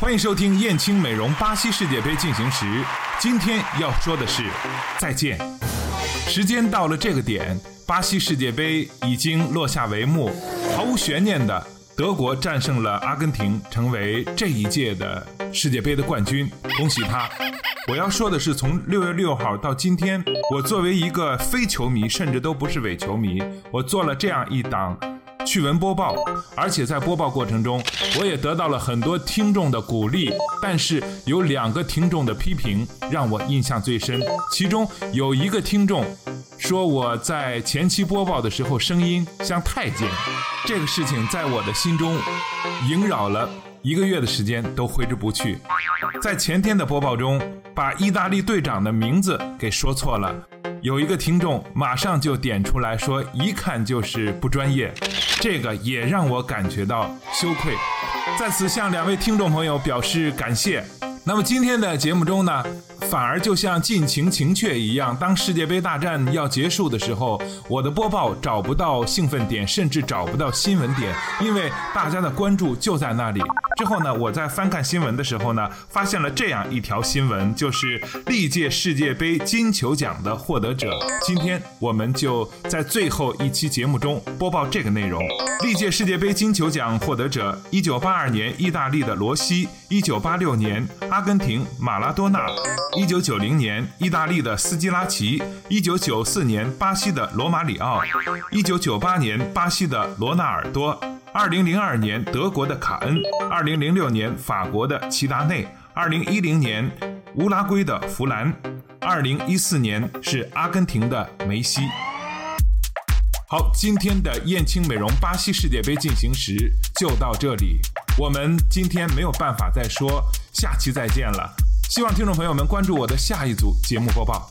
欢迎收听燕青美容巴西世界杯进行时。今天要说的是再见。时间到了这个点，巴西世界杯已经落下帷幕，毫无悬念的，德国战胜了阿根廷，成为这一届的世界杯的冠军。恭喜他！我要说的是，从六月六号到今天，我作为一个非球迷，甚至都不是伪球迷，我做了这样一档。趣闻播报，而且在播报过程中，我也得到了很多听众的鼓励。但是有两个听众的批评让我印象最深，其中有一个听众说我在前期播报的时候声音像太监，这个事情在我的心中萦绕了一个月的时间都挥之不去。在前天的播报中，把意大利队长的名字给说错了。有一个听众马上就点出来说，一看就是不专业，这个也让我感觉到羞愧，在此向两位听众朋友表示感谢。那么今天的节目中呢，反而就像尽情情雀一样，当世界杯大战要结束的时候，我的播报找不到兴奋点，甚至找不到新闻点，因为大家的关注就在那里。之后呢，我在翻看新闻的时候呢，发现了这样一条新闻，就是历届世界杯金球奖的获得者。今天我们就在最后一期节目中播报这个内容：历届世界杯金球奖获得者，一九八二年意大利的罗西，一九八六年阿根廷马拉多纳，一九九零年意大利的斯基拉奇，一九九四年巴西的罗马里奥，一九九八年巴西的罗纳尔多。二零零二年，德国的卡恩；二零零六年，法国的齐达内；二零一零年，乌拉圭的弗兰；二零一四年是阿根廷的梅西。好，今天的燕青美容巴西世界杯进行时就到这里，我们今天没有办法再说，下期再见了。希望听众朋友们关注我的下一组节目播报。